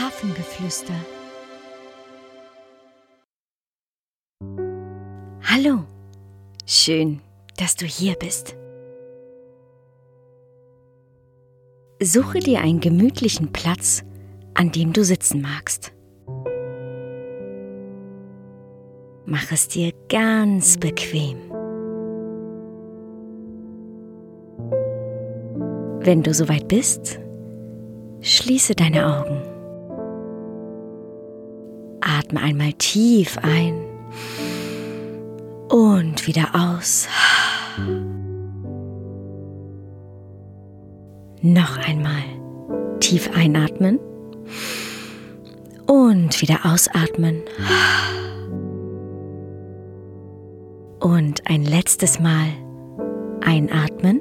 Hafengeflüster. Hallo, schön, dass du hier bist. Suche dir einen gemütlichen Platz, an dem du sitzen magst. Mach es dir ganz bequem. Wenn du soweit bist, schließe deine Augen. Atme einmal tief ein und wieder aus. Noch einmal tief einatmen und wieder ausatmen. Und ein letztes Mal einatmen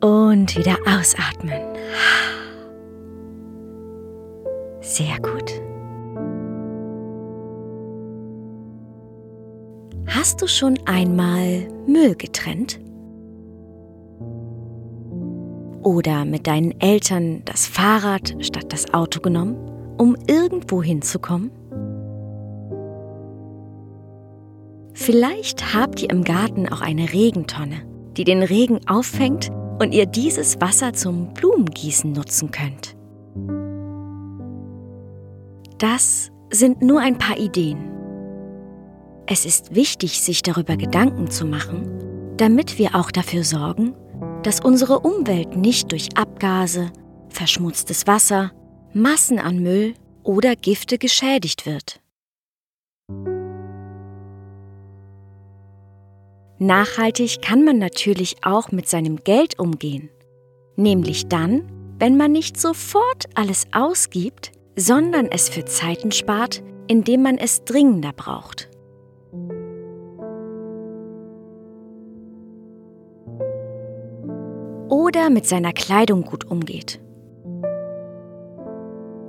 und wieder ausatmen. Sehr gut. Hast du schon einmal Müll getrennt? Oder mit deinen Eltern das Fahrrad statt das Auto genommen, um irgendwo hinzukommen? Vielleicht habt ihr im Garten auch eine Regentonne, die den Regen auffängt und ihr dieses Wasser zum Blumengießen nutzen könnt. Das sind nur ein paar Ideen. Es ist wichtig, sich darüber Gedanken zu machen, damit wir auch dafür sorgen, dass unsere Umwelt nicht durch Abgase, verschmutztes Wasser, Massen an Müll oder Gifte geschädigt wird. Nachhaltig kann man natürlich auch mit seinem Geld umgehen, nämlich dann, wenn man nicht sofort alles ausgibt, sondern es für Zeiten spart, indem man es dringender braucht. Oder mit seiner Kleidung gut umgeht.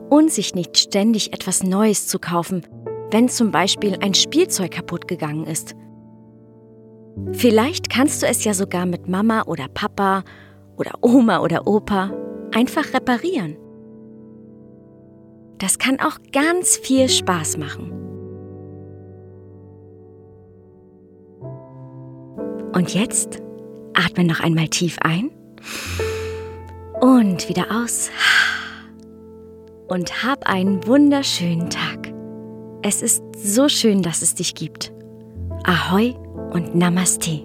Und sich nicht ständig etwas Neues zu kaufen, wenn zum Beispiel ein Spielzeug kaputt gegangen ist. Vielleicht kannst du es ja sogar mit Mama oder Papa oder Oma oder Opa einfach reparieren. Das kann auch ganz viel Spaß machen. Und jetzt atme noch einmal tief ein und wieder aus. Und hab einen wunderschönen Tag. Es ist so schön, dass es dich gibt. Ahoi und Namaste.